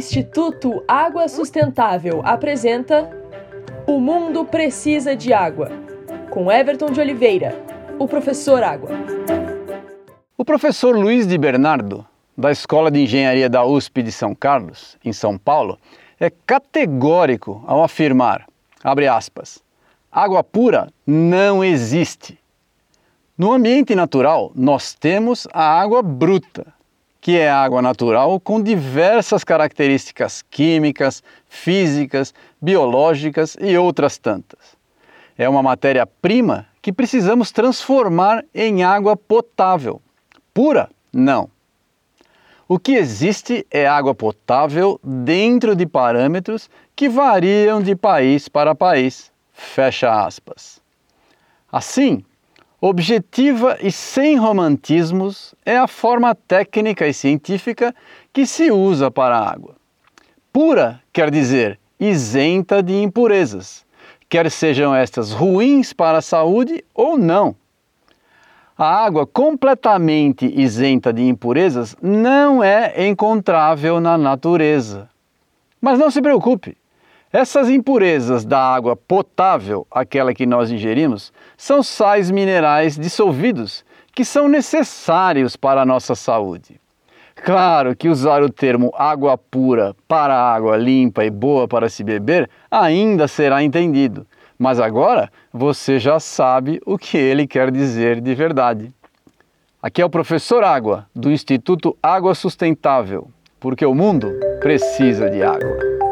Instituto Água Sustentável apresenta O Mundo Precisa de Água, com Everton de Oliveira, o professor Água. O professor Luiz de Bernardo, da Escola de Engenharia da USP de São Carlos, em São Paulo, é categórico ao afirmar, abre aspas, água pura não existe. No ambiente natural, nós temos a água bruta, que é água natural com diversas características químicas, físicas, biológicas e outras tantas. É uma matéria-prima que precisamos transformar em água potável. Pura? Não. O que existe é água potável dentro de parâmetros que variam de país para país. Fecha aspas. Assim, Objetiva e sem romantismos é a forma técnica e científica que se usa para a água. Pura quer dizer isenta de impurezas, quer sejam estas ruins para a saúde ou não. A água completamente isenta de impurezas não é encontrável na natureza. Mas não se preocupe, essas impurezas da água potável, aquela que nós ingerimos, são sais minerais dissolvidos que são necessários para a nossa saúde. Claro que usar o termo água pura para água limpa e boa para se beber ainda será entendido, mas agora você já sabe o que ele quer dizer de verdade. Aqui é o professor Água, do Instituto Água Sustentável, porque o mundo precisa de água.